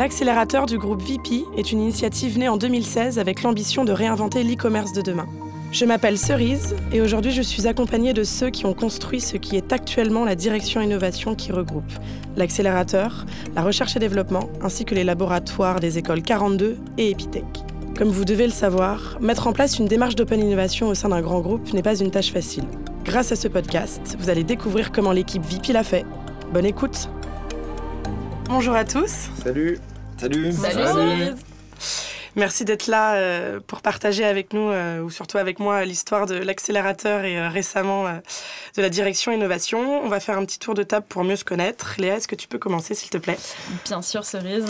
L'accélérateur du groupe VP est une initiative née en 2016 avec l'ambition de réinventer l'e-commerce de demain. Je m'appelle Cerise et aujourd'hui je suis accompagnée de ceux qui ont construit ce qui est actuellement la direction innovation qui regroupe l'accélérateur, la recherche et développement ainsi que les laboratoires des écoles 42 et Epitech. Comme vous devez le savoir, mettre en place une démarche d'open innovation au sein d'un grand groupe n'est pas une tâche facile. Grâce à ce podcast, vous allez découvrir comment l'équipe VP l'a fait. Bonne écoute Bonjour à tous Salut Salut. Salut. Merci d'être là euh, pour partager avec nous, euh, ou surtout avec moi, l'histoire de l'accélérateur et euh, récemment de la direction innovation. On va faire un petit tour de table pour mieux se connaître. Léa, est-ce que tu peux commencer, s'il te plaît? Bien sûr, Cerise.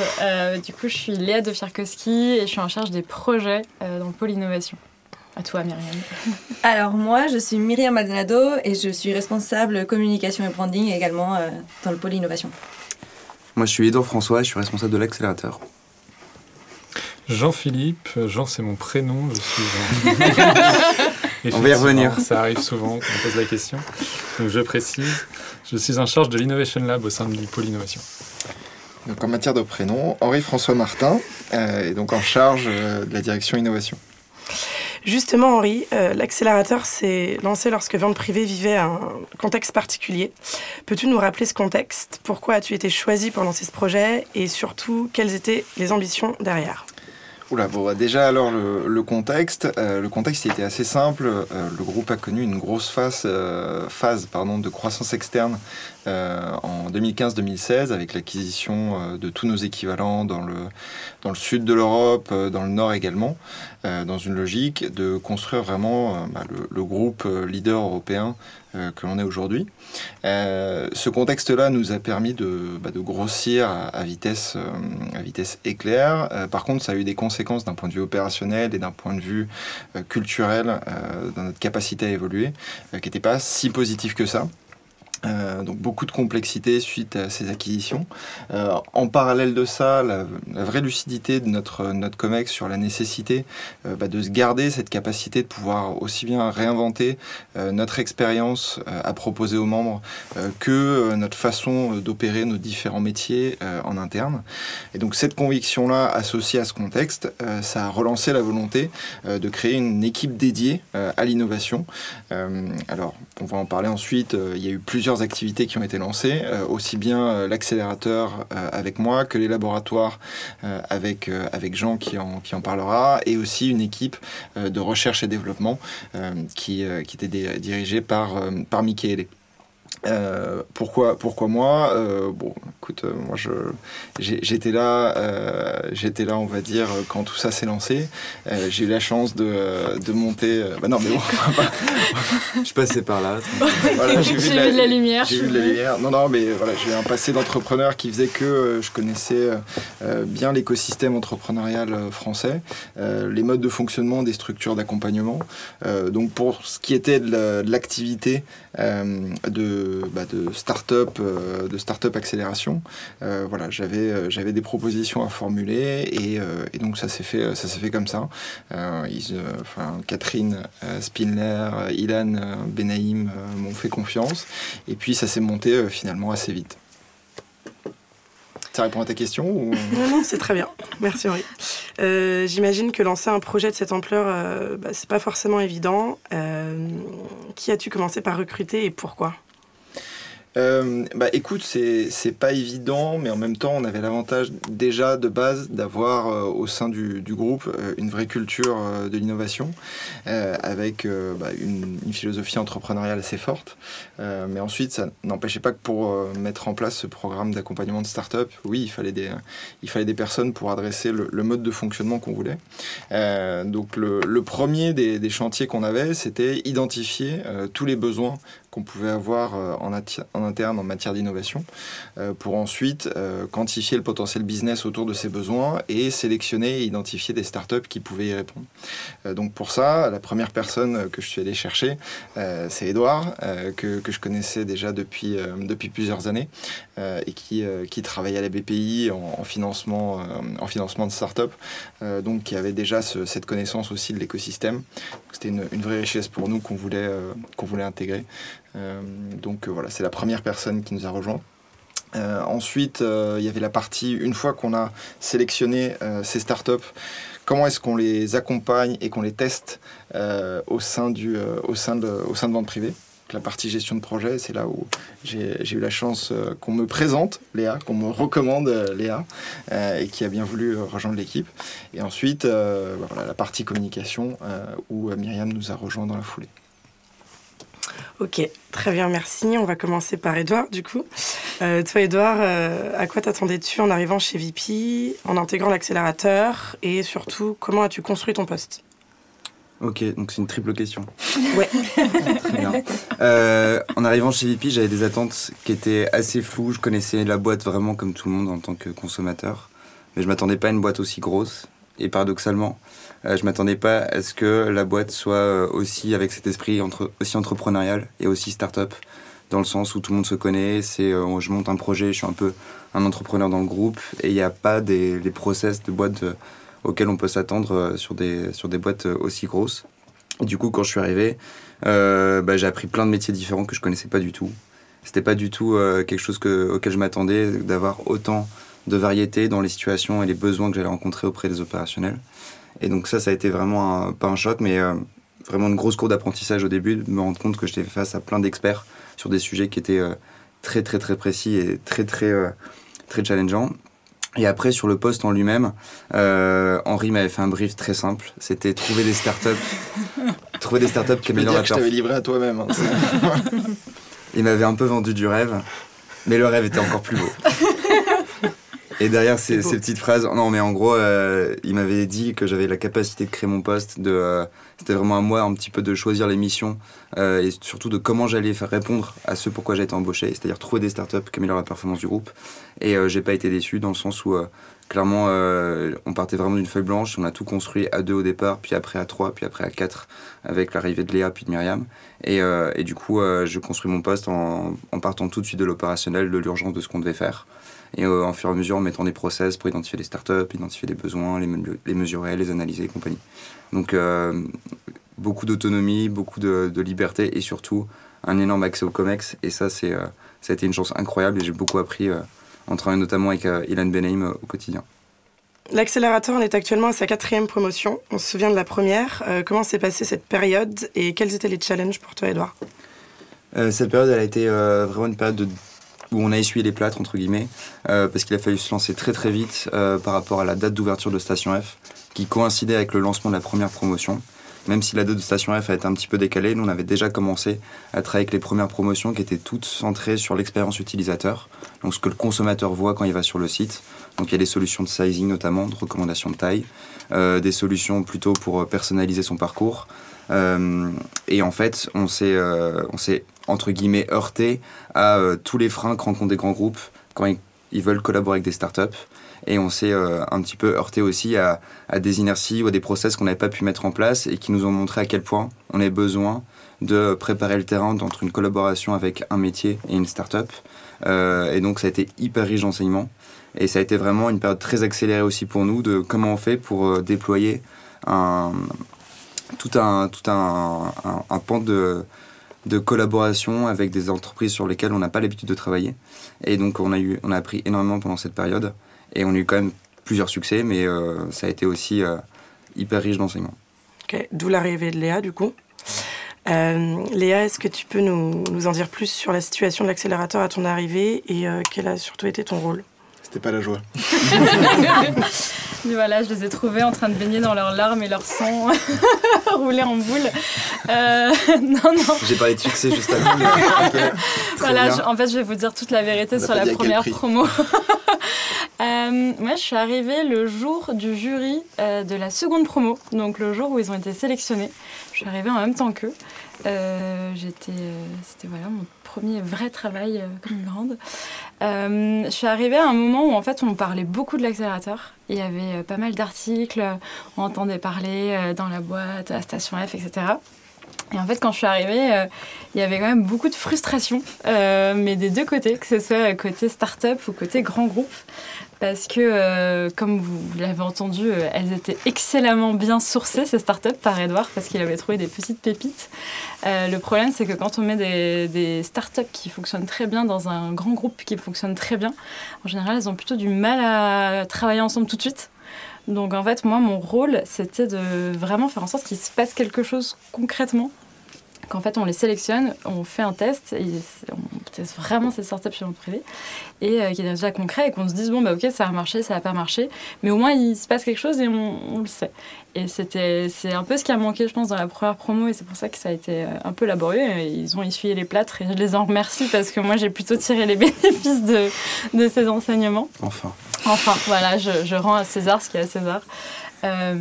du coup, je suis Léa de Fierkowski et je suis en charge des projets dans le pôle innovation. À toi, Myriam. Alors, moi, je suis Myriam Maldonado et je suis responsable communication et branding également dans le pôle innovation. Moi, je suis Edouard François, je suis responsable de l'accélérateur. Jean-Philippe, Jean c'est mon prénom, je suis On va y revenir. Ça arrive souvent quand on pose la question. Donc je précise, je suis en charge de l'Innovation Lab au sein du pôle innovation. Donc en matière de prénom, Henri-François Martin, euh, est donc en charge euh, de la direction innovation. Justement, Henri, euh, l'accélérateur s'est lancé lorsque Vente Privée vivait un contexte particulier. Peux-tu nous rappeler ce contexte? Pourquoi as-tu été choisi pour lancer ce projet? Et surtout, quelles étaient les ambitions derrière? Oula, bon, bah, déjà alors le, contexte, euh, le contexte était assez simple. Euh, le groupe a connu une grosse phase, phase pardon, de croissance externe en 2015-2016 avec l'acquisition de tous nos équivalents dans le, dans le sud de l'Europe, dans le nord également. Euh, dans une logique de construire vraiment euh, bah, le, groupe euh, leader européen que l'on est aujourd'hui. ce contexte-là nous a permis de, bah, grossir à, vitesse, à vitesse éclair. par contre, ça a eu des conséquences d'un point de vue opérationnel et d'un point de vue culturel dans notre capacité à évoluer, qui n'était pas si positif que ça. Euh, donc beaucoup de complexité suite à ces acquisitions. Euh, en parallèle de ça, la, vraie lucidité de notre, notre COMEX sur la nécessité euh, bah, de se garder cette capacité de pouvoir aussi bien réinventer notre expérience à proposer aux membres que notre façon d'opérer nos différents métiers en interne. Et donc cette conviction-là, associée à ce contexte, ça a relancé la volonté de créer une équipe dédiée à l'innovation. alors, on va en parler ensuite, il y a eu plusieurs activités qui ont été lancées, euh, aussi bien euh, l'accélérateur euh, avec moi que les laboratoires avec, avec Jean qui en, qui en parlera, et aussi une équipe de recherche et développement qui, qui était dirigée par, par Michele. Euh, pourquoi, pourquoi moi? Euh, Bon, écoute, euh, moi je j'étais là, j'étais là, on va dire, quand tout ça s'est lancé. j'ai eu la chance de, de monter. bah non, mais bon, je passais par là. j'ai vu, de la lumière. J'ai vu de la lumière. Non, non, mais voilà, j'ai un passé d'entrepreneur qui faisait que je connaissais bien l'écosystème entrepreneurial français, les modes de fonctionnement des structures d'accompagnement. donc pour ce qui était de l'activité de bah, de start-up, euh, de accélération. Euh, voilà, j'avais, euh, j'avais des propositions à formuler et, donc ça s'est fait, ça s'est fait comme ça. Catherine Spinler, Ilan Benaïm m'ont fait confiance et puis ça s'est monté finalement assez vite. Ça répond à ta question Non, non, c'est très bien. Merci Henri. J'imagine que lancer un projet de cette ampleur, euh, bah, c'est pas forcément évident. qui as-tu commencé par recruter et pourquoi? Euh, bah écoute, c'est pas évident, mais en même temps, on avait l'avantage déjà de base d'avoir euh, au sein du, du groupe euh, une vraie culture de l'innovation, avec bah, une, philosophie entrepreneuriale assez forte. mais ensuite, ça n'empêchait pas que pour mettre en place ce programme d'accompagnement de start-up, oui, il fallait des, il fallait des personnes pour adresser le, le mode de fonctionnement qu'on voulait. donc le, le, premier des, des chantiers qu'on avait, c'était identifier tous les besoins qu'on pouvait avoir euh, en, interne en matière d'innovation, euh, pour ensuite euh, quantifier le potentiel business autour de ces besoins et sélectionner et identifier des startups qui pouvaient y répondre. donc pour ça, la première personne que je suis allé chercher, c'est Edouard, que, que, je connaissais déjà depuis, depuis plusieurs années et qui, qui travaillait à la BPI en, financement, en financement de startups, donc qui avait déjà cette connaissance aussi de l'écosystème. C'était une, une, vraie richesse pour nous qu'on voulait, qu'on voulait intégrer. Euh, donc euh, voilà, c'est la première personne qui nous a rejoint. ensuite, il y avait la partie, une fois qu'on a sélectionné ces startups, comment est-ce qu'on les accompagne et qu'on les teste au, sein du, au, sein de, au sein de vente privée? La partie gestion de projet, c'est là où j'ai eu la chance euh, qu'on me présente Léa, qu'on me recommande euh, Léa, euh, et qui a bien voulu rejoindre l'équipe. Et ensuite, bah la partie communication, où Myriam nous a rejoint dans la foulée. Ok, très bien, merci. On va commencer par Edouard, du coup. toi, Edouard, à quoi t'attendais-tu en arrivant chez VP, en intégrant l'accélérateur, et surtout, comment as-tu construit ton poste? Ok, donc c'est une triple question. Ouais. Très bien. Euh, en arrivant chez VP, j'avais des attentes qui étaient assez floues. Je connaissais la boîte vraiment comme tout le monde en tant que consommateur. Mais je m'attendais pas à une boîte aussi grosse. Et paradoxalement, euh, je m'attendais pas à ce que la boîte soit euh, aussi avec cet esprit aussi entrepreneurial et aussi start-up. Dans le sens où tout le monde se connaît, c'est je monte un projet, je suis un peu un entrepreneur dans le groupe et il n'y a pas des les process de boîte auxquels on peut s'attendre euh, sur des, boîtes euh, aussi grosses. du coup, quand je suis arrivé, euh, bah, j'ai appris plein de métiers différents que je connaissais pas du tout. C'était pas du tout quelque chose que, auquel je m'attendais, d'avoir autant de variété dans les situations et les besoins que j'allais rencontrer auprès des opérationnels. Et donc ça, ça a été vraiment, pas un choc, mais vraiment une grosse cour d'apprentissage au début, de me rendre compte que j'étais face à plein d'experts sur des sujets qui étaient très très très précis et très très, très challengeants. Et après, sur le poste en lui-même, euh, Henri m'avait fait un brief très simple. C'était trouver des startups, trouver des startups qui améliorent la Je t'avais livré à toi-même. Hein, Il m'avait un peu vendu du rêve, mais le rêve était encore plus beau. Et derrière ces, petites phrases, non mais en gros, euh, il m'avait dit que j'avais la capacité de créer mon poste, de, euh, c'était vraiment à moi un petit peu de choisir les missions euh, et surtout de comment j'allais faire répondre à ce pourquoi j'ai été embauché, c'est-à-dire trouver des startups qui améliorent la performance du groupe. Et j'ai pas été déçu dans le sens où clairement on partait vraiment d'une feuille blanche, on a tout construit à deux au départ, puis après à trois, puis après à quatre avec l'arrivée de Léa puis de Myriam. Et, et du coup, je construis mon poste en, en partant tout de suite de l'opérationnel, de l'urgence de ce qu'on devait faire et euh, en fur et à mesure en mettant des process pour identifier les startups, identifier les besoins, les, les mesurer, les analyser et compagnie. Donc euh, beaucoup d'autonomie, beaucoup de, liberté et surtout un énorme accès au COMEX et ça, c'est, euh, ça a été une chance incroyable et j'ai beaucoup appris en travaillant notamment avec Ilan Benaim au quotidien. L'accélérateur en est actuellement à sa quatrième promotion. On se souvient de la première. comment s'est passée cette période et quels étaient les challenges pour toi, Edouard Cette période, elle a été vraiment une période de où on a essuyé les plâtres, entre guillemets, euh, parce qu'il a fallu se lancer très très vite euh, par rapport à la date d'ouverture de Station F, qui coïncidait avec le lancement de la première promotion. Même si la date de Station F a été un petit peu décalée, nous on avait déjà commencé à travailler avec les premières promotions qui étaient toutes centrées sur l'expérience utilisateur, donc ce que le consommateur voit quand il va sur le site. Donc il y a des solutions de sizing notamment, de recommandation de taille, euh, des solutions plutôt pour personnaliser son parcours. et en fait, on s'est entre guillemets, heurté à euh, tous les freins que rencontrent des grands groupes quand ils, veulent collaborer avec des startups. Et on s'est euh, un petit peu heurté aussi à, des inerties ou à des process qu'on n'avait pas pu mettre en place et qui nous ont montré à quel point on avait besoin de préparer le terrain entre une collaboration avec un métier et une startup. Euh, et donc ça a été hyper riche d'enseignements. Et ça a été vraiment une période très accélérée aussi pour nous de comment on fait pour déployer un, tout un, tout un, un pan de, de collaboration avec des entreprises sur lesquelles on n'a pas l'habitude de travailler. Et donc on a, eu, on a appris énormément pendant cette période et on a eu quand même plusieurs succès, mais euh, ça a été aussi euh, hyper riche d'enseignements. Ok, d'où l'arrivée de Léa du coup. Euh, Léa, est-ce que tu peux nous, nous, en dire plus sur la situation de l'accélérateur à ton arrivée et quel a surtout été ton rôle? C'était pas la joie. voilà, je les ai trouvés en train de baigner dans leurs larmes et leur sang, rouler en boule. Euh, non, non. J'ai parlé de succès juste avant. voilà, en fait, je vais vous dire toute la vérité sur la première promo. euh, moi, je suis arrivée le jour du jury euh, de la seconde promo, donc le jour où ils ont été sélectionnés. Je suis arrivée en même temps qu'eux. Euh, j'étais, c'était voilà mon premier vrai travail comme une grande. je suis arrivée à un moment où en fait on parlait beaucoup de l'accélérateur. Il y avait pas mal d'articles, on entendait parler dans la boîte, à Station F, etc. Et en fait, quand je suis arrivée, euh, il y avait quand même beaucoup de frustration, euh, mais des deux côtés, que ce soit côté start-up ou côté grand groupe. Parce que, euh, comme vous l'avez entendu, elles étaient excellemment bien sourcées, ces startups, par Edouard, parce qu'il avait trouvé des petites pépites. le problème, c'est que quand on met des, des startups qui fonctionnent très bien dans un grand groupe qui fonctionne très bien, en général, elles ont plutôt du mal à travailler ensemble tout de suite. Donc en fait, moi, mon rôle, c'était de vraiment faire en sorte qu'il se passe quelque chose concrètement qu'en fait on les sélectionne, on fait un test, et on teste vraiment ces startups chez le privé, et euh, qui est déjà concret, et qu'on se dise bon bah ok ça va marcher, ça va pas marcher, mais au moins il se passe quelque chose et on, le sait. Et c'était c'est un peu ce qui a manqué je pense dans la première promo, et c'est pour ça que ça a été euh, un peu laborieux. Ils ont essuyé les plâtres et je les en remercie parce que moi j'ai plutôt tiré les bénéfices de, de ces enseignements. Enfin. Enfin, voilà, je, je rends à César ce qui est à César. Euh,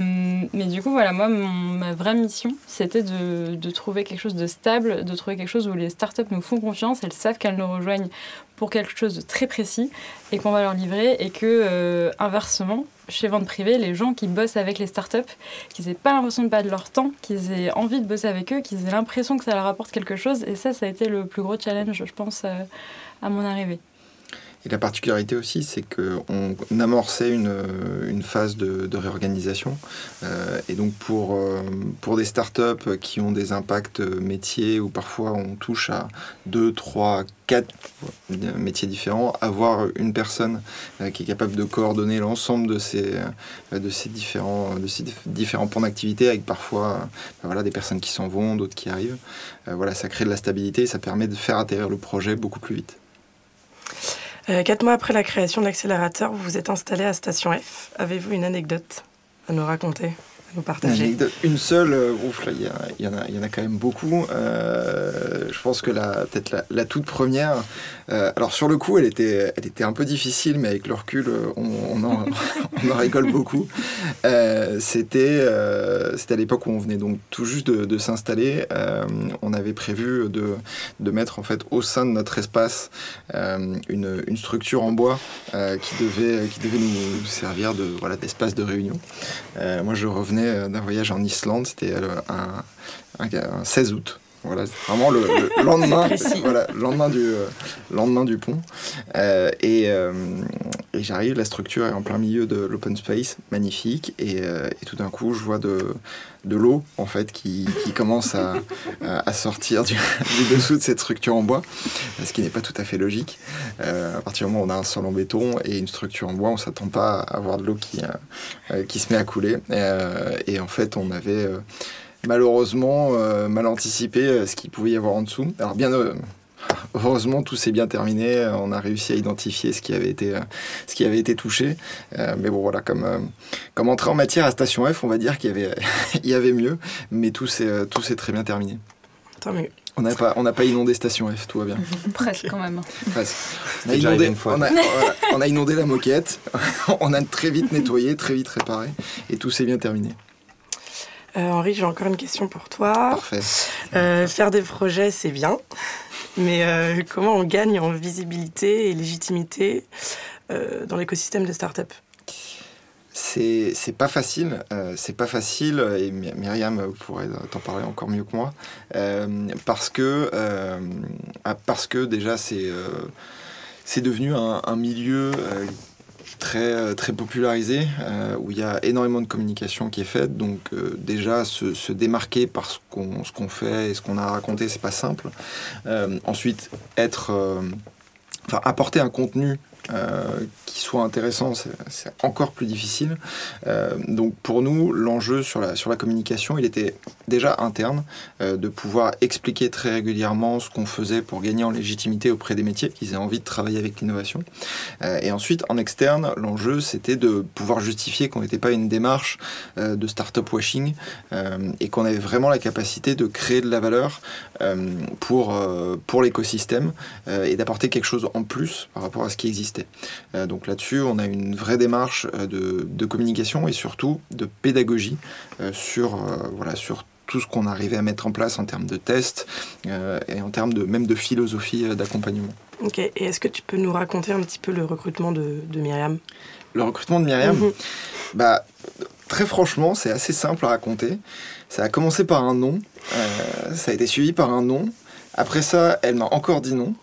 mais du coup, voilà, moi, ma vraie mission, c'était de, trouver quelque chose de stable, de trouver quelque chose où les startups nous font confiance, elles savent qu'elles nous rejoignent pour quelque chose de très précis et qu'on va leur livrer. Et que, euh, inversement, chez Vente Privée, les gens qui bossent avec les startups, qu'ils n'aient pas l'impression de perdre leur temps, qu'ils aient envie de bosser avec eux, qu'ils aient l'impression que ça leur apporte quelque chose. Et ça, ça a été le plus gros challenge, je pense, euh, à mon arrivée. Et la particularité aussi, c'est qu'on amorçait une, une, phase de, réorganisation. Euh, et donc pour, euh, pour des startups qui ont des impacts métiers, où parfois on touche à 2, 3, 4 métiers différents, avoir une personne euh, qui est capable de coordonner l'ensemble de ces, de ces, différents, de ces différents points d'activité, avec parfois ben voilà, des personnes qui s'en vont, d'autres qui arrivent, voilà, ça crée de la stabilité et ça permet de faire atterrir le projet beaucoup plus vite. Euh, quatre mois après la création de l'accélérateur, vous vous êtes installé à Station F. Avez-vous une anecdote à nous raconter? Partager Une seule, euh, ouf, il y, y en a quand même beaucoup. Euh, je pense que la, peut-être la, toute première, euh, alors sur le coup, elle était, elle était un peu difficile, mais avec le recul, on, en, on rigole beaucoup. c'était, à l'époque où on venait donc tout juste de, s'installer. on avait prévu de, de, mettre en fait au sein de notre espace une, une, structure en bois qui, devait, qui devait nous servir de, voilà, d'espace de réunion. moi, je revenais euh, d'un voyage en Islande, c'était euh, un, 16 août. Voilà, vraiment le, lendemain, voilà, lendemain du euh, lendemain du pont. et, j'arrive, la structure est en plein milieu de l'open space, magnifique, et, tout d'un coup, je vois de, de l'eau en fait qui, commence à, à sortir du, dessous de cette structure en bois, ce qui n'est pas tout à fait logique. à partir du moment où on a un sol en béton et une structure en bois, on s'attend pas à avoir de l'eau qui qui se met à couler. et en fait, on avait malheureusement euh, mal anticipé euh, ce qu'il pouvait y avoir en dessous. Alors bien euh, heureusement tout s'est bien terminé, on a réussi à identifier ce qui avait été, ce qui avait été touché. mais bon voilà, comme, comme entrée en matière à Station F, on va dire qu'il y avait, il y avait mieux, mais tout s'est, tout s'est très bien terminé. Tant mieux. On n'a pas, on pas inondé Station F, tout va bien. Presque quand même. Presque. On a, inondé, on, a, on a inondé la moquette, on a très vite nettoyé, très vite réparé, et tout s'est bien terminé. Euh, Henri, j'ai encore une question pour toi. Parfait. Euh, faire des projets, c'est bien, mais euh, comment on gagne en visibilité et légitimité dans l'écosystème des startups c'est pas facile, c'est pas facile et Myriam pourrait t'en parler encore mieux que moi parce que parce que déjà c'est c'est devenu un, un milieu très, euh, très popularisé, euh, où il y a énormément de communication qui est faite. Donc euh, déjà, se, se, démarquer par ce qu'on fait et ce qu'on a raconté, c'est pas simple. ensuite, être... enfin, apporter un contenu euh, qui soit intéressant, c'est encore plus difficile. Euh, donc pour nous, l'enjeu sur la, sur la communication, il était déjà interne, euh, de pouvoir expliquer très régulièrement ce qu'on faisait pour gagner en légitimité auprès des métiers, qu'ils aient envie de travailler avec l'innovation. et ensuite, en externe, l'enjeu, c'était de pouvoir justifier qu'on n'était pas une démarche de start-up washing et qu'on avait vraiment la capacité de créer de la valeur pour, pour l'écosystème et d'apporter quelque chose en plus par rapport à ce qui existait euh, donc là-dessus, on a une vraie démarche euh, de, communication et surtout de pédagogie euh, sur, voilà, sur tout ce qu'on arrivait à mettre en place en termes de tests et en termes de, même de philosophie d'accompagnement. Ok, et est-ce que tu peux nous raconter un petit peu le recrutement de, Myriam? Le recrutement de Myriam? Mhm. bah, Très franchement, c'est assez simple à raconter. Ça a commencé par un non, ça a été suivi par un non. Après ça, elle m'a encore dit non.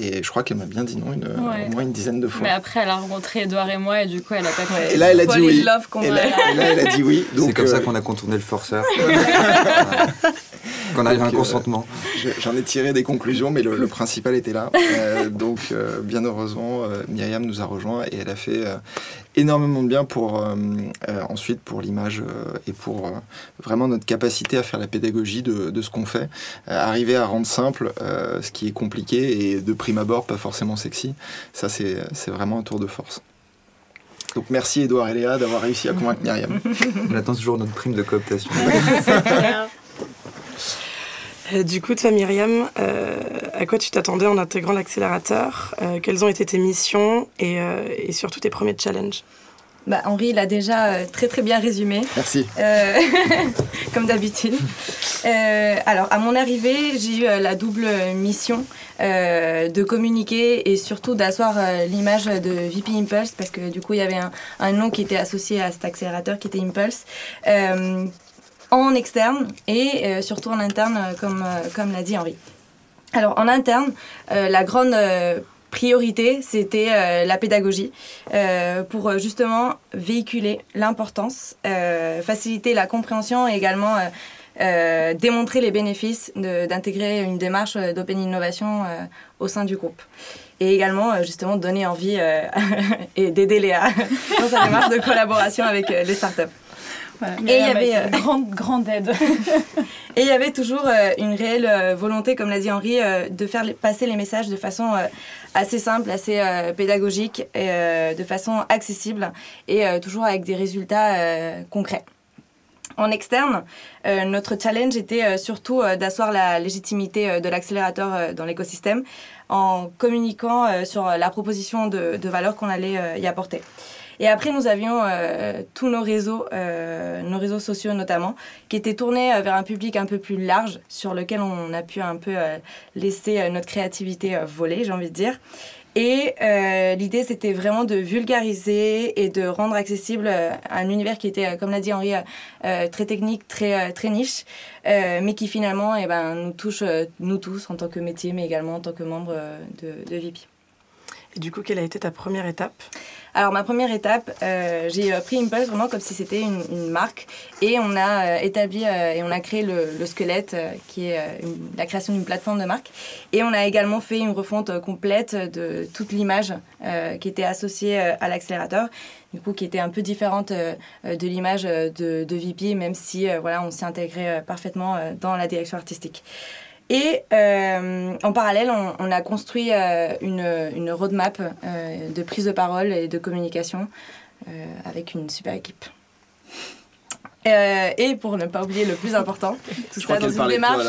Et je crois qu'elle m'a bien dit non une, au moins une dizaine de fois. Mais après, elle a rencontré Edouard et moi, et du coup, elle a pas fait. Et là, elle a dit oui. Et là, elle a dit oui. C'est comme ça qu'on a contourné le forceur. Qu'on arrive à un consentement. J'en ai tiré des conclusions, mais le, principal était là. Euh, donc, euh, bien heureusement, euh, Myriam nous a rejoints et elle a fait énormément de bien pour ensuite pour l'image et pour vraiment notre capacité à faire la pédagogie de, de ce qu'on fait. arriver à rendre simple ce qui est compliqué et de prime abord pas forcément sexy, ça c'est vraiment un tour de force. Donc merci Edouard et Léa d'avoir réussi à convaincre Myriam. On attend toujours notre prime de cooptation. Euh, du coup, toi, Myriam, euh, à quoi tu t'attendais en intégrant l'accélérateur euh, Quelles ont été tes missions et, et surtout tes premiers challenges bah, Henri l'a déjà très très bien résumé. Merci. comme d'habitude. alors, à mon arrivée, j'ai eu la double mission de communiquer et surtout d'asseoir l'image de VP Impulse parce que du coup, il y avait un, un, nom qui était associé à cet accélérateur qui était Impulse en externe et euh, surtout en interne, euh, comme, euh, comme l'a dit Henri. Alors en interne, la grande priorité, c'était la pédagogie pour justement véhiculer l'importance, faciliter la compréhension et également démontrer les bénéfices d'intégrer une démarche d'open innovation au sein du groupe. Et également, justement, donner envie et d'aider Léa dans sa démarche de collaboration avec les startups et il y avait euh, grande grande aide. et il y avait toujours euh, une réelle euh, volonté, comme l'a dit Henri, de faire passer les messages de façon assez simple, assez pédagogique, et, de façon accessible et toujours avec des résultats concrets. En externe, notre challenge était surtout d'asseoir la légitimité de l'accélérateur dans l'écosystème en communiquant sur la proposition de, de valeur qu'on allait y apporter. Et après, nous avions euh, tous nos réseaux, euh, nos réseaux sociaux notamment, qui étaient tournés euh, vers un public un peu plus large, sur lequel on a pu un peu laisser notre créativité voler, j'ai envie de dire. Et l'idée, c'était vraiment de vulgariser et de rendre accessible un univers qui était, comme l'a dit Henri, très technique, très, très niche, mais qui finalement eh ben, nous touche, nous tous, en tant que métier, mais également en tant que membre de, de VIP. Et du coup, quelle a été ta première étape? Alors ma première étape, euh, j'ai euh, pris Impulse vraiment comme si c'était une, marque et on a euh, établi et on a créé le, squelette qui est la création d'une plateforme de marque et on a également fait une refonte complète de toute l'image qui était associée à l'accélérateur du coup qui était un peu différente de l'image de, de, VP même si voilà on s'est intégré parfaitement dans la direction artistique. Et euh, en parallèle, on, a construit euh, une, une, roadmap euh, de prise de parole et de communication avec une super équipe. et pour ne pas oublier le plus important, tout ça dans une démarche.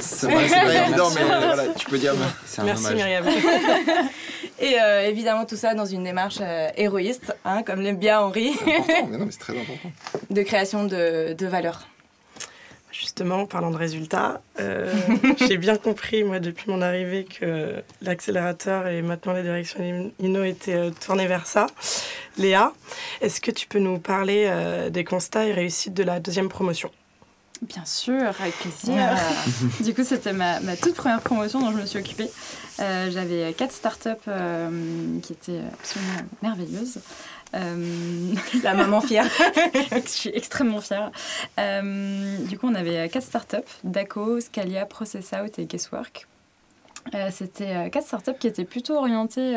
C'est pas évident, mais voilà, tu peux dire. Merci Myriam. et évidemment, tout ça dans une démarche héroïste, hein, comme l'aime bien Henri. C'est important, mais non, mais c'est très important. De création de, de valeur. Justement, parlant de résultats, euh, j'ai bien compris, moi, depuis mon arrivée, que l'accélérateur et maintenant la direction Inno étaient euh, tournés vers ça. Léa, est-ce que tu peux nous parler euh, des constats et réussites de la deuxième promotion? Bien sûr, avec plaisir. du coup, c'était ma, ma, toute première promotion dont je me suis occupée. J'avais quatre startups qui étaient absolument merveilleuses. Euh, la maman fière. je suis extrêmement fière. Euh, du coup, on avait quatre startups Daco, Scalia, ProcessOut et Guesswork. Euh, C'était quatre startups qui étaient plutôt orientées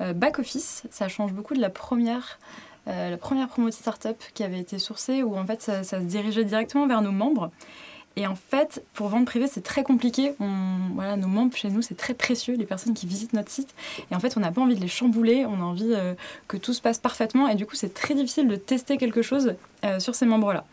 back-office. Ça change beaucoup de la première. la première promo de startup qui avait été sourcée où en fait ça se dirigeait directement vers nos membres et en fait, pour vendre privé, c'est très compliqué. On, voilà, nos membres chez nous, c'est très précieux, les personnes qui visitent notre site. Et en fait, on n'a pas envie de les chambouler, on a envie euh, que tout se passe parfaitement. Et du coup, c'est très difficile de tester quelque chose euh, sur ces membres-là.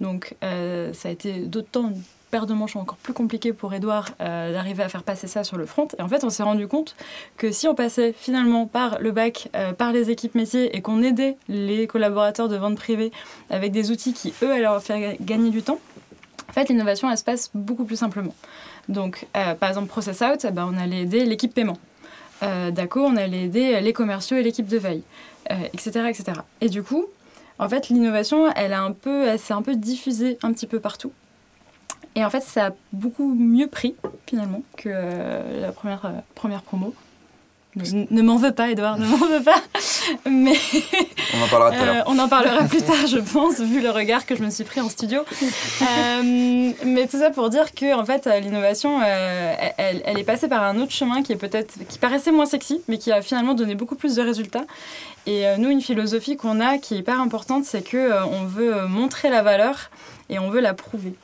Donc, euh, ça a été d'autant une paire de manches encore plus compliqué pour Edouard d'arriver à faire passer ça sur le front. Et en fait, on s'est rendu compte que si on passait finalement par le bac, par les équipes métiers et qu'on aidait les collaborateurs de vente privée avec des outils qui, eux, allaient leur faire gagner du temps, en fait, l'innovation, elle se passe beaucoup plus simplement. Donc, euh, par exemple, Process Out, eh ben, on allait aider l'équipe paiement. Euh, Daco, on allait aider les commerciaux et l'équipe de veille, etc., euh, etc. Et du coup, En fait, l'innovation, elle, a un s'est un peu diffusée un petit peu partout. Et en fait, ça a beaucoup mieux pris, finalement, que la première, première promo. Ne, m'en veux pas, Edouard, ne m'en veux pas. Mais on en parlera tout à l'heure. on en parlera plus tard, je pense, vu le regard que je me suis pris en studio. Euh, mais tout ça pour dire que, en fait, l'innovation, euh, elle, elle, est passée par un autre chemin qui est peut-être, qui paraissait moins sexy, mais qui a finalement donné beaucoup plus de résultats. Et euh, nous, une philosophie qu'on a, qui est hyper importante, c'est que on veut montrer la valeur et on veut la prouver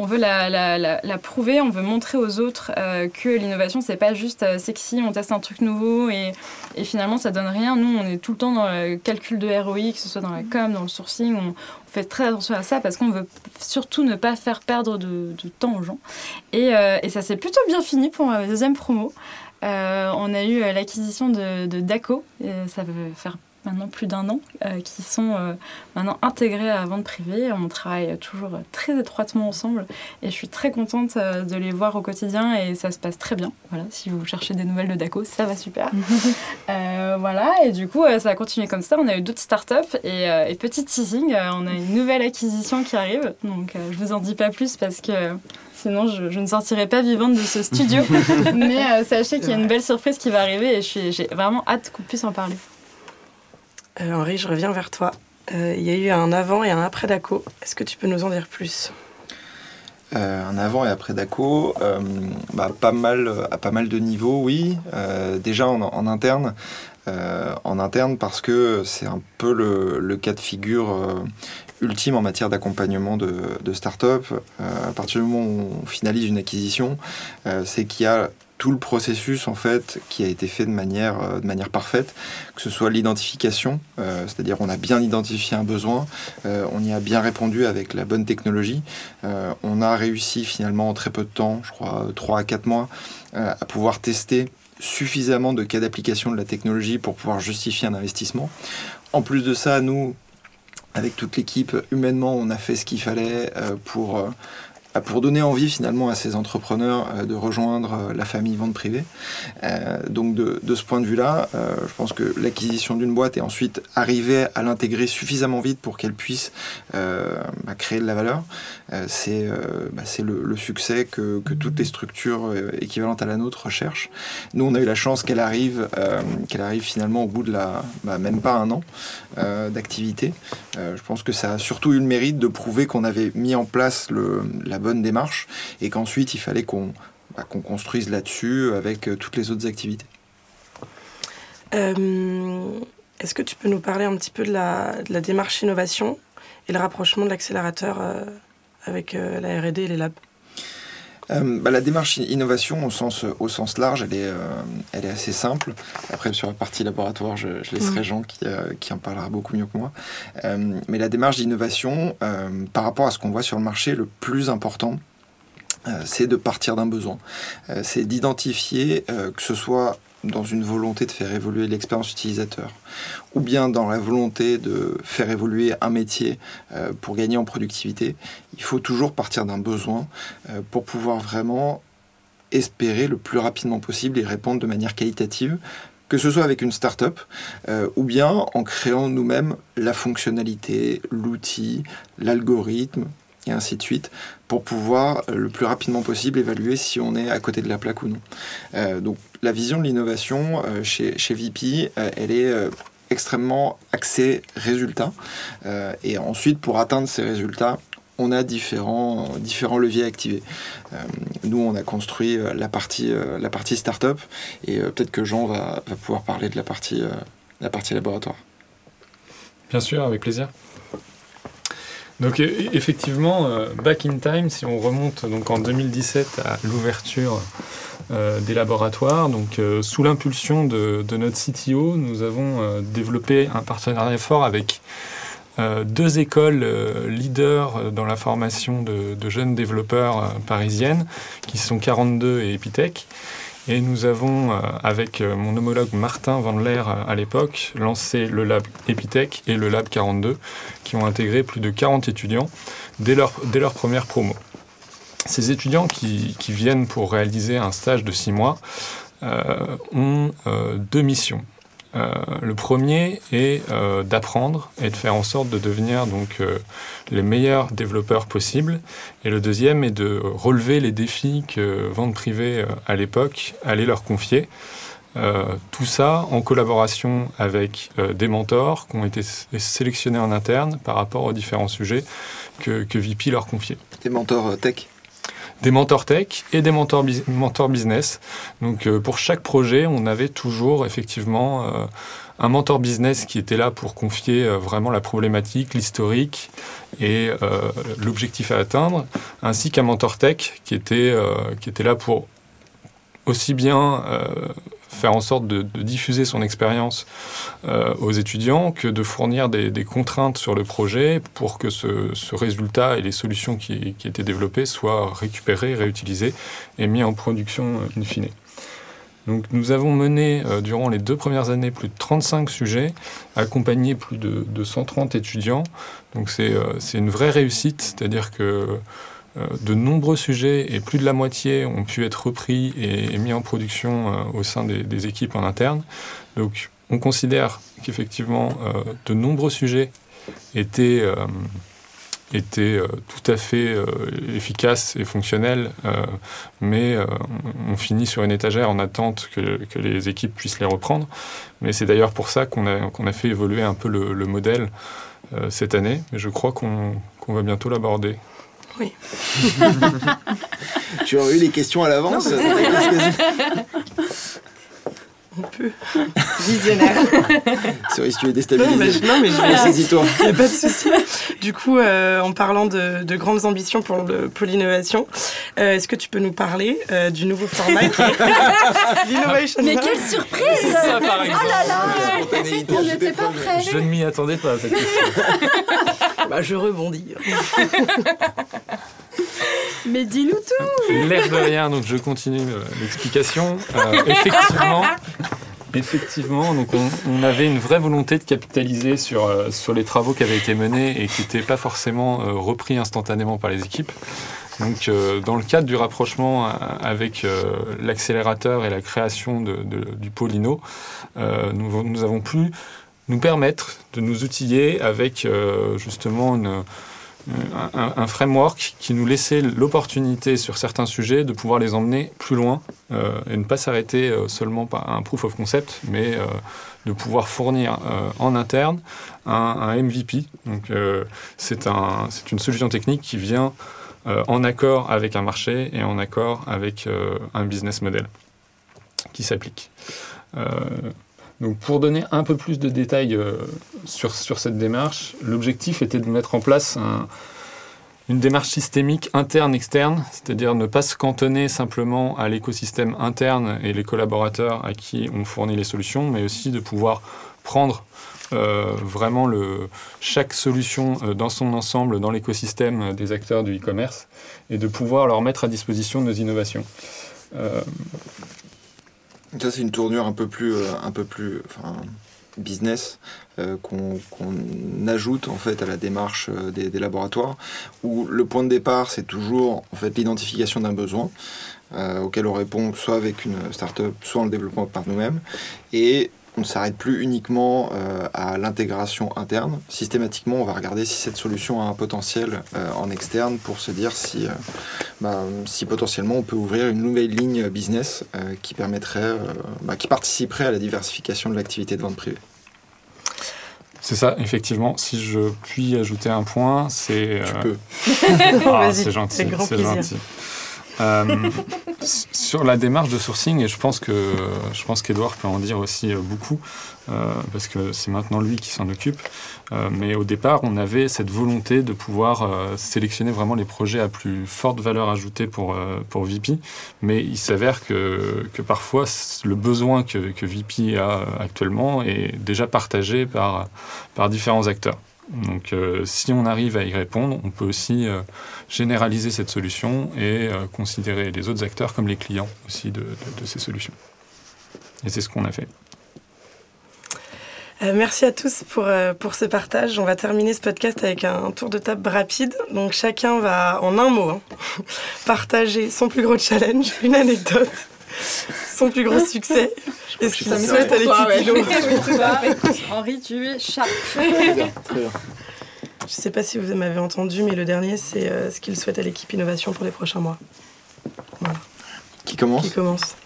on veut la, prouver, on veut montrer aux autres euh, que l'innovation, c'est pas juste euh, sexy, on teste un truc nouveau et, finalement ça donne rien. Nous, on est tout le temps dans le calcul de ROI, que ce soit dans la com, dans le sourcing, on, fait très attention à ça parce qu'on veut surtout ne pas faire perdre de, temps aux gens. Euh, et, ça s'est plutôt bien fini pour la deuxième promo. on a eu l'acquisition de, de DACO, et ça veut faire maintenant plus d'un an, euh, qui sont euh, maintenant intégrés à la vente privée. On travaille toujours très étroitement ensemble et je suis très contente euh, de les voir au quotidien et ça se passe très bien. Voilà, si vous cherchez des nouvelles de DACO, ça va super. voilà, et du coup, ça a continué comme ça. On a eu d'autres startups et, et petit teasing, on a une nouvelle acquisition qui arrive. Donc, je vous en dis pas plus parce que Sinon, je, ne sortirai pas vivante de ce studio. Mais sachez qu'il y a une belle surprise qui va arriver et j'ai vraiment hâte qu'on puisse en parler. Euh, Henri, je reviens vers toi. Euh, il y a eu un avant et un après DACO. Est-ce que tu peux nous en dire plus? Euh, un avant et après DACO, bah, pas mal, à pas mal de niveaux, oui. déjà en, interne, en interne parce que c'est un peu le, cas de figure ultime en matière d'accompagnement de, de start-up. à partir du moment où on finalise une acquisition, c'est qu'il y a tout le processus en fait qui a été fait de manière, euh, parfaite, que ce soit l'identification, euh, c'est-à-dire on a bien identifié un besoin, euh, on y a bien répondu avec la bonne technologie, on a réussi finalement en très peu de temps, je crois 3 à 4 mois, à pouvoir tester suffisamment de cas d'application de la technologie pour pouvoir justifier un investissement. En plus de ça, nous, avec toute l'équipe, humainement, on a fait ce qu'il fallait pour pour donner envie finalement à ces entrepreneurs euh, de rejoindre euh, la famille vente privée. Euh, donc de, ce point de vue-là, je pense que l'acquisition d'une boîte et ensuite arriver à l'intégrer suffisamment vite pour qu'elle puisse bah, créer de la valeur, c'est bah, le, succès que, toutes les structures équivalentes à la nôtre recherchent. Nous, on a eu la chance qu'elle arrive, qu'elle arrive finalement au bout de la, même pas un an d'activité. je pense que ça a surtout eu le mérite de prouver qu'on avait mis en place le, la bonne démarche et qu'ensuite il fallait qu'on bah, construise là-dessus avec euh, toutes les autres activités. Euh, est-ce que tu peux nous parler un petit peu de la, de la démarche innovation et le rapprochement de l'accélérateur euh, avec la RD et les labs? Bah, la démarche innovation au sens, au sens large, elle est, elle est assez simple. Après, sur la partie laboratoire, je, laisserai mmh. Jean qui, qui, en parlera beaucoup mieux que moi. mais la démarche d'innovation, par rapport à ce qu'on voit sur le marché, le plus important, euh, c'est de partir d'un besoin. Euh, c'est d'identifier euh, que ce soit dans une volonté de faire évoluer l'expérience utilisateur, ou bien dans la volonté de faire évoluer un métier pour gagner en productivité, il faut toujours partir d'un besoin pour pouvoir vraiment espérer le plus rapidement possible et répondre de manière qualitative que ce soit avec une start-up ou bien en créant nous-mêmes la fonctionnalité, l'outil, l'algorithme, et ainsi de suite, pour pouvoir euh, le plus rapidement possible évaluer si on est à côté de la plaque ou non. Euh, donc la vision de l'innovation euh, chez, chez VP, elle est extrêmement axée résultats. et ensuite, pour atteindre ces résultats, on a différents, différents leviers activés. nous, on a construit la partie, la start-up, et peut-être que Jean va, pouvoir parler de la partie, la partie laboratoire. Bien sûr, avec plaisir. Donc e, effectivement, euh, back in time, si on remonte donc en 2017 à l'ouverture euh, des laboratoires, donc euh, sous l'impulsion de, notre CTO, nous avons développé un partenariat fort avec deux écoles leaders dans la formation de, jeunes développeurs parisiennes, qui sont 42 et Epitech. Et nous avons, euh, avec euh, mon homologue Martin Vandler euh, à l'époque, lancé le lab Epitech et le lab 42, qui ont intégré plus de 40 étudiants dès leur, dès leur première promo. Ces étudiants qui, viennent pour réaliser un stage de 6 mois ont deux missions. le premier est d'apprendre et de faire en sorte de devenir donc les meilleurs développeurs possibles. Et le deuxième est de relever les défis que Vente Privée à l'époque allait leur confier. Euh, tout ça en collaboration avec euh, des mentors qui ont été sélectionnés en interne par rapport aux différents sujets que, que VP leur confiait. Des mentors euh, tech? Des mentors tech et des mentors, business. Donc pour chaque projet, on avait toujours effectivement un mentor business qui était là pour confier vraiment la problématique, l'historique et l'objectif à atteindre, ainsi qu'un mentor tech qui était, qui était là pour aussi bien faire en sorte de, diffuser son expérience euh, aux étudiants que de fournir des, contraintes sur le projet pour que ce, résultat et les solutions qui, étaient développées soient récupérées, réutilisées et mis en production euh, in fine. Donc nous avons mené euh, durant les deux premières années plus de 35 sujets, accompagné plus de, de 130 étudiants. Donc c'est une vraie réussite, c'est-à-dire que de nombreux sujets et plus de la moitié ont pu être repris et, mis en production euh, au sein des, équipes en interne. Donc on considère qu'effectivement euh, de nombreux sujets étaient, tout à fait efficaces et fonctionnels, mais on finit sur une étagère en attente que, les équipes puissent les reprendre. Mais c'est d'ailleurs pour ça qu'on a, fait évoluer un peu le, modèle cette année, mais je crois qu'on va bientôt l'aborder. Oui. tu aurais eu les questions à l'avance On peut. Visionnaire. Cerise, tu es déstabilisé. Non, mais, je Saisis-toi. Il n'y a pas de souci. Du coup, euh, en parlant de, grandes ambitions pour, l'innovation, euh, est-ce que tu peux nous parler euh, du nouveau format l'Innovation Mais quelle surprise Ça, par exemple. Oh là là On n'était pas prêts. Je ne m'y attendais pas à cette question. Bah, je rebondis. Mais dis-nous tout L'air de rien, donc je continue euh, l'explication. Euh, effectivement, effectivement donc on, avait une vraie volonté de capitaliser sur, euh, sur les travaux qui avaient été menés et qui n'étaient pas forcément repris instantanément par les équipes. Donc, dans le cadre du rapprochement avec l'accélérateur et la création de, du Polino, nous, nous, avons pu nous permettre de nous outiller avec justement une, un, framework qui nous laissait l'opportunité sur certains sujets de pouvoir les emmener plus loin euh, et ne pas s'arrêter euh, seulement par un proof of concept, mais euh, de pouvoir fournir en interne un, MVP. Donc c'est un, une solution technique qui vient en accord avec un marché et en accord avec un business model qui s'applique. Donc pour donner un peu plus de détails euh, sur, sur cette démarche, l'objectif était de mettre en place une démarche systémique interne-externe, c'est-à-dire ne pas se cantonner simplement à l'écosystème interne et les collaborateurs à qui on fournit les solutions, mais aussi de pouvoir prendre euh, vraiment chaque solution euh, dans son ensemble dans l'écosystème des acteurs du e-commerce et de pouvoir leur mettre à disposition nos innovations. Ça, c'est une tournure un peu plus, euh, un peu plus business euh, qu'on ajoute en fait à la démarche euh, des, laboratoires, où le point de départ, c'est toujours en fait l'identification d'un besoin. auquel on répond soit avec une start-up, soit en le développant par nous-mêmes. Et on ne s'arrête plus uniquement euh, à l'intégration interne. Systématiquement, on va regarder si cette solution a un potentiel euh, en externe pour se dire si, euh, bah, si potentiellement on peut ouvrir une nouvelle ligne business qui permettrait, bah, qui participerait à la diversification de l'activité de vente privée. C'est ça, effectivement. Si je puis ajouter un point, c'est. Tu peux. Ah, c'est gentil. C'est gentil. Euh, sur la démarche de sourcing, et je pense que je pense qu'Edouard peut en dire aussi euh, beaucoup, euh, parce que c'est maintenant lui qui s'en occupe. mais au départ, on avait cette volonté de pouvoir sélectionner vraiment les projets à plus forte valeur ajoutée pour, pour VP. Mais il s'avère que, que parfois, le besoin que, que VP a actuellement est déjà partagé par, par différents acteurs. Donc euh, si on arrive à y répondre, on peut aussi euh, généraliser cette solution et euh, considérer les autres acteurs comme les clients aussi de, ces solutions. Et c'est ce qu'on a fait. merci à tous pour, pour ce partage. On va terminer ce podcast avec un tour de table rapide. Donc chacun va, en un mot, hein, partager son plus gros challenge, une anecdote, son plus gros succès et ce qu'il souhaite à l'équipe Henri, tu es sharp. Très bien, très bien. Je ne sais pas si vous m'avez entendu, mais le dernier, c'est euh, ce qu'il souhaite à l'équipe innovation pour les prochains mois. Voilà. Qui commence Qui commence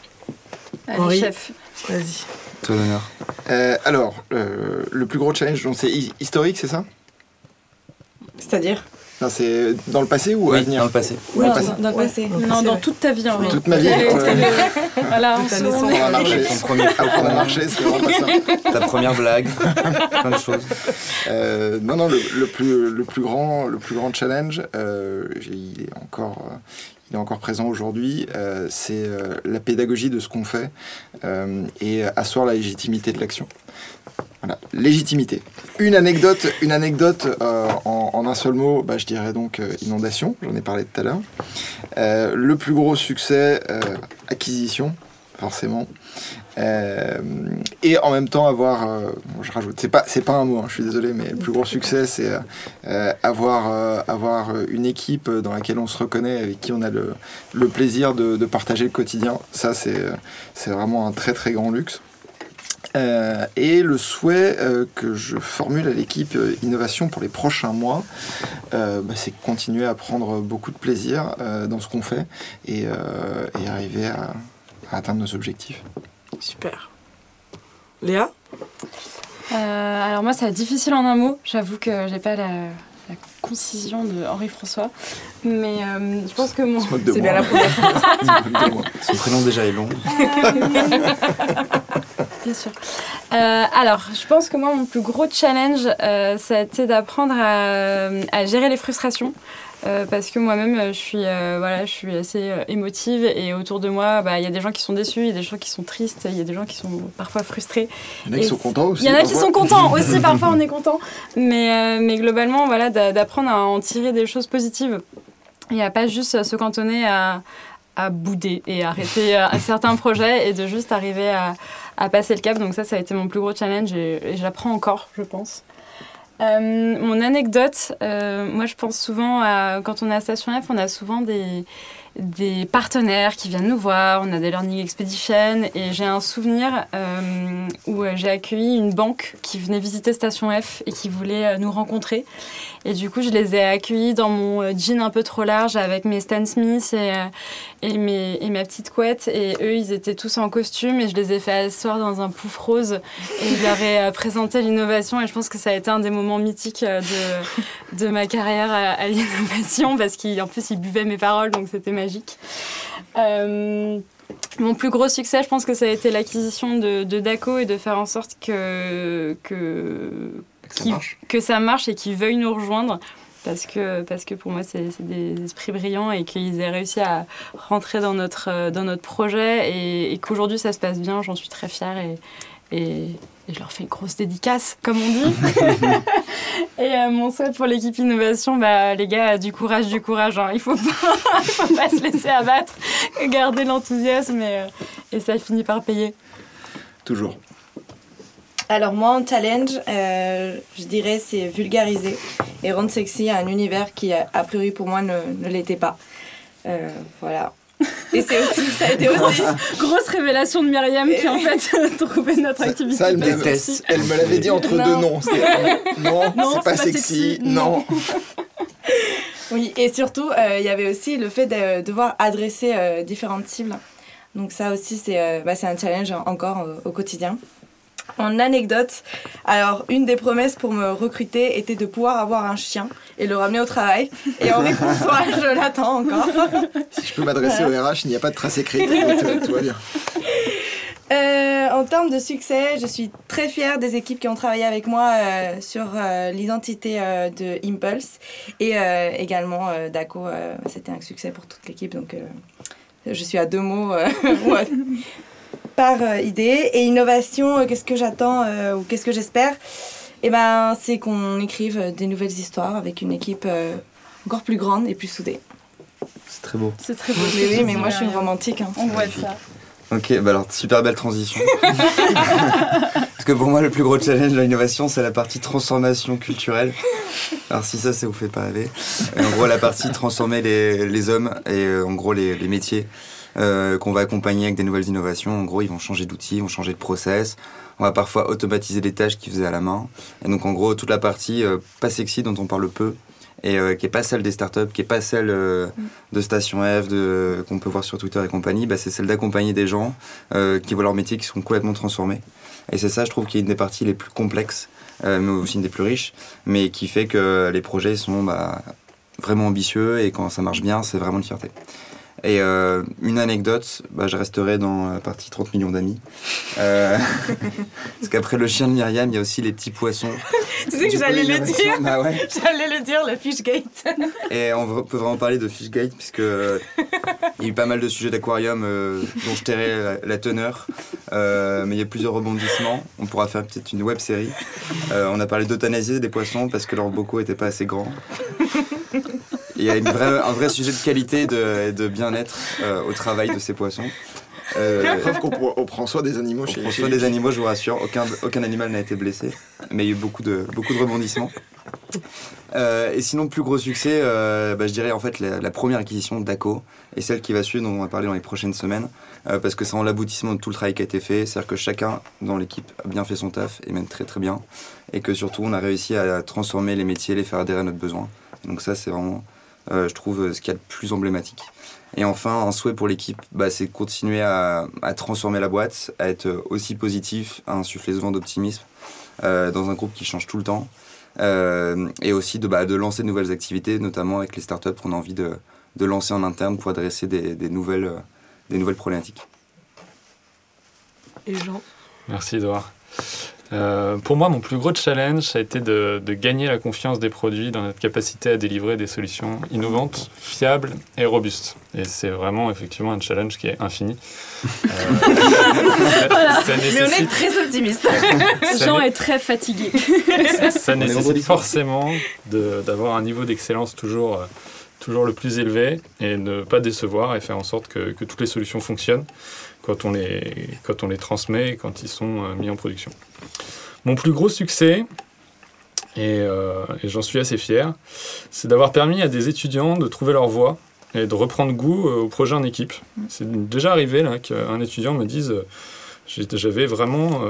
Allez, Henri, chef. Vas-y. Toi l'honneur. Euh, alors, euh, le plus gros challenge, c'est historique, c'est ça? C'est-à-dire? C'est dans le passé ou à venir Dans le passé. Oui, dans, dans, le passé. Non, dans toute ta vie en vrai. Toute ma vie. voilà, on se. Ton premier on a marché, c'est vraiment ça. Ta première blague, plein de choses. Euh, non, non, le, plus, le, plus grand, le plus grand challenge, euh, il est encore. Euh, il est encore présent aujourd'hui, euh, c'est euh, la pédagogie de ce qu'on fait euh, et asseoir la légitimité de l'action. Voilà, légitimité. Une anecdote, une anecdote euh, en, un seul mot, bah, je dirais donc euh, inondation, j'en ai parlé tout à l'heure. Euh, le plus gros succès, acquisition, forcément. et en même temps avoir, je rajoute, c'est pas, pas un mot, hein, je suis désolé, mais le plus gros succès, c'est avoir, une équipe dans laquelle on se reconnaît, avec qui on a le, plaisir de, de partager le quotidien. Ça, c'est, c'est vraiment un très très grand luxe. Euh, et le souhait euh, que je formule à l'équipe euh, innovation pour les prochains mois, bah, c'est continuer à prendre beaucoup de plaisir dans ce qu'on fait et, arriver à, atteindre nos objectifs. Super. Léa? Alors moi, c'est difficile en un mot. J'avoue que j'ai pas la, concision de Henri François. Mais je pense que mon. C'est bien la première Son prénom déjà est long. Bien sûr. Euh, alors, je pense que moi, mon plus gros challenge, euh, ça a été d'apprendre à, gérer les frustrations. Euh, parce que moi-même, je suis, voilà, je suis assez émotive et autour de moi, bah, il y a des gens qui sont déçus, il y a des gens qui sont tristes, il y a des gens qui sont parfois frustrés. Il y en a qui sont contents aussi. Il y en a qui sont contents aussi, parfois on est content. Mais, mais globalement, voilà, d'apprendre à en tirer des choses positives et à pas juste se cantonner à, à bouder et arrêter certains projets et de juste arriver à, à passer le cap. Donc ça, ça a été mon plus gros challenge et, j'apprends encore, je pense. Euh, mon anecdote, euh, moi je pense souvent à, quand on est à Station F, on a souvent des, des partenaires qui viennent nous voir, on a des learning expeditions et j'ai un souvenir euh, où j'ai accueilli une banque qui venait visiter Station F et qui voulait nous rencontrer. Et du coup, je les ai accueillis dans mon jean un peu trop large avec mes Stan Smith et, mes, et ma petite couette. Et eux, ils étaient tous en costume et je les ai fait asseoir dans un pouf rose et je leur ai présenté l'innovation. Et je pense que ça a été un des moments mythiques de, de ma carrière à, l'innovation parce qu'en plus, ils buvaient mes paroles, donc c'était magique. Euh, mon plus gros succès, je pense que ça a été l'acquisition de, de, Daco et de faire en sorte que, que, que ça marche et qu'ils veuillent nous rejoindre parce que, parce que pour moi, c'est des esprits brillants et qu'ils aient réussi à rentrer dans notre, dans notre projet et, qu'aujourd'hui ça se passe bien. J'en suis très fière et, et, je leur fais une grosse dédicace, comme on dit. et euh, mon souhait pour l'équipe innovation, bah, les gars, du courage, du courage. Hein. Il ne faut, faut, pas se laisser abattre, garder l'enthousiasme et, euh, et ça finit par payer. Toujours. Alors moi, en challenge, euh, je dirais c'est vulgariser et rendre sexy un univers qui, a priori pour moi, ne, ne l'était pas. Euh, voilà. Et c'est aussi, ça a été aussi... Grosse révélation de Myriam qui en fait trouvait notre activité ça, elle, me, elle me l'avait dit entre deux noms. Non, non c'est pas, sexy, non. oui, et surtout, euh, il y avait aussi le fait de devoir adresser différentes cibles. Donc ça aussi, c'est bah, un challenge encore au quotidien. En anecdote, alors une des promesses pour me recruter était de pouvoir avoir un chien et le ramener au travail. Et en réponse, je l'attends encore. Si je peux m'adresser au RH, il n'y a pas de trace écrite, tout, va bien. Euh, en termes de succès, je suis très fière des équipes qui ont travaillé avec moi euh, sur euh, l'identité de Impulse et également Daco. C'était un succès pour toute l'équipe, donc je suis à deux mots par euh, idée. Et innovation, euh, qu'est-ce que j'attends euh, ou qu'est-ce que j'espère? Eh ben, c'est qu'on écrive des nouvelles histoires avec une équipe encore plus grande et plus soudée. C'est très beau. C'est très beau. Mais oui, mais moi je suis une romantique. Hein. On voit ça. Ok, bah alors super belle transition. Parce que pour moi, le plus gros challenge de l'innovation, c'est la partie transformation culturelle. Alors si ça, ça vous fait pas rêver. en gros, la partie transformer les, les hommes et en gros les, les métiers qu'on va accompagner avec des nouvelles innovations. En gros, ils vont changer d'outils, ils vont changer de process. On va parfois automatiser des tâches qu'ils faisaient à la main. Et donc, en gros, toute la partie pas sexy dont on parle peu, et qui n'est pas celle des startups, qui n'est pas celle de Station F, qu'on peut voir sur Twitter et compagnie, bah, c'est celle d'accompagner des gens qui voient leur métier, qui sont complètement transformés. Et c'est ça, je trouve, qui est une des parties les plus complexes, mais aussi une des plus riches, mais qui fait que les projets sont bah, vraiment ambitieux et quand ça marche bien, c'est vraiment une fierté. Et euh, une anecdote, bah, je resterai dans la partie 30 millions d'amis. Euh, parce qu'après le chien de Myriam, il y a aussi les petits poissons. tu sais que j'allais le dire bah J'allais le dire, le Fishgate. Et on peut vraiment parler de Fishgate, puisque euh, il y a eu pas mal de sujets d'aquarium dont je tairai la, teneur. mais il y a plusieurs rebondissements. On pourra faire peut-être une web série. on a parlé d'euthanasier des poissons parce que leurs bocaux n'étaient pas assez grands. Il y a un vrai sujet de qualité et de, bien-être euh, au travail de ces poissons. Euh, Preuve qu'on prend soin des animaux chez On prend soin des animaux, je vous rassure. Aucun, aucun animal n'a été blessé. Mais il y a eu beaucoup de, beaucoup de rebondissements. Euh, et sinon, plus gros succès, euh, bah, je dirais en fait la, première acquisition d'ACO et celle qui va suivre, dont on va parler dans les prochaines semaines, parce que c'est en l'aboutissement de tout le travail qui a été fait. C'est-à-dire que chacun dans l'équipe a bien fait son taf et même très très bien. Et que surtout, on a réussi à transformer les métiers, les faire adhérer à notre besoin. Donc, ça, c'est vraiment je trouve, ce qu'il y a de plus emblématique. Et enfin, un souhait pour l'équipe, bah, c'est de continuer à, transformer la boîte, à être aussi positif, à insuffler ce vent d'optimisme euh, dans un groupe qui change tout le temps. Euh, et aussi de, bah, de lancer de nouvelles activités, notamment avec les startups qu'on a envie de, de, lancer en interne pour adresser des, des nouvelles, des nouvelles problématiques. Et Jean? Merci Edouard. Euh, pour moi, mon plus gros challenge, ça a été de, gagner la confiance des produits dans notre capacité à délivrer des solutions innovantes, fiables et robustes. Et c'est vraiment effectivement un challenge qui est infini. Euh, Mais on est très optimiste. Jean est très fatigué. ça, nécessite forcément d'avoir un niveau d'excellence toujours, euh, toujours le plus élevé et ne pas décevoir et faire en sorte que, que toutes les solutions fonctionnent quand on les, quand on les transmet et quand ils sont euh, mis en production. Mon plus gros succès, euh, et, j'en suis assez fier, c'est d'avoir permis à des étudiants de trouver leur voie et de reprendre goût euh, au projet en équipe. C'est déjà arrivé là qu'un étudiant me dise j'avais vraiment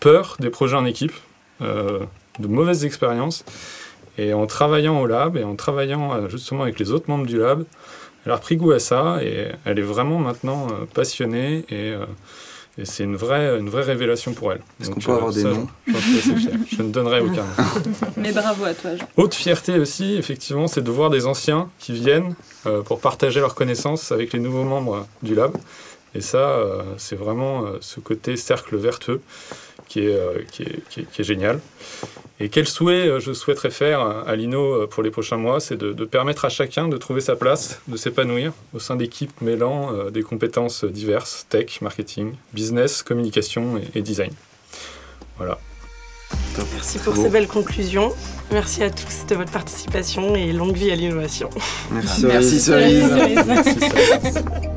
peur des projets en équipe, de mauvaises expériences, et en travaillant au lab et en travaillant justement avec les autres membres du lab, elle a repris goût à ça et elle est vraiment maintenant euh, passionnée euh, et, c'est une vraie, une vraie révélation pour elle. Est-ce qu'on peut avoir des noms Je ne donnerai aucun. Mais bravo à toi, Jean. Autre fierté aussi, effectivement, c'est de voir des anciens qui viennent euh, pour partager leurs connaissances avec les nouveaux membres du lab. Et ça, c'est vraiment ce côté cercle vertueux qui est, qui est, qui est, qui est génial. Et quel souhait euh, je souhaiterais faire à l'INO euh, pour les prochains mois, c'est de, permettre à chacun de trouver sa place, de s'épanouir au sein d'équipes mêlant euh, des compétences diverses, tech, marketing, business, communication et, design. Voilà. Merci pour ces belles conclusions. Merci à tous de votre participation et longue vie à l'innovation. Merci, Merci, Cerise.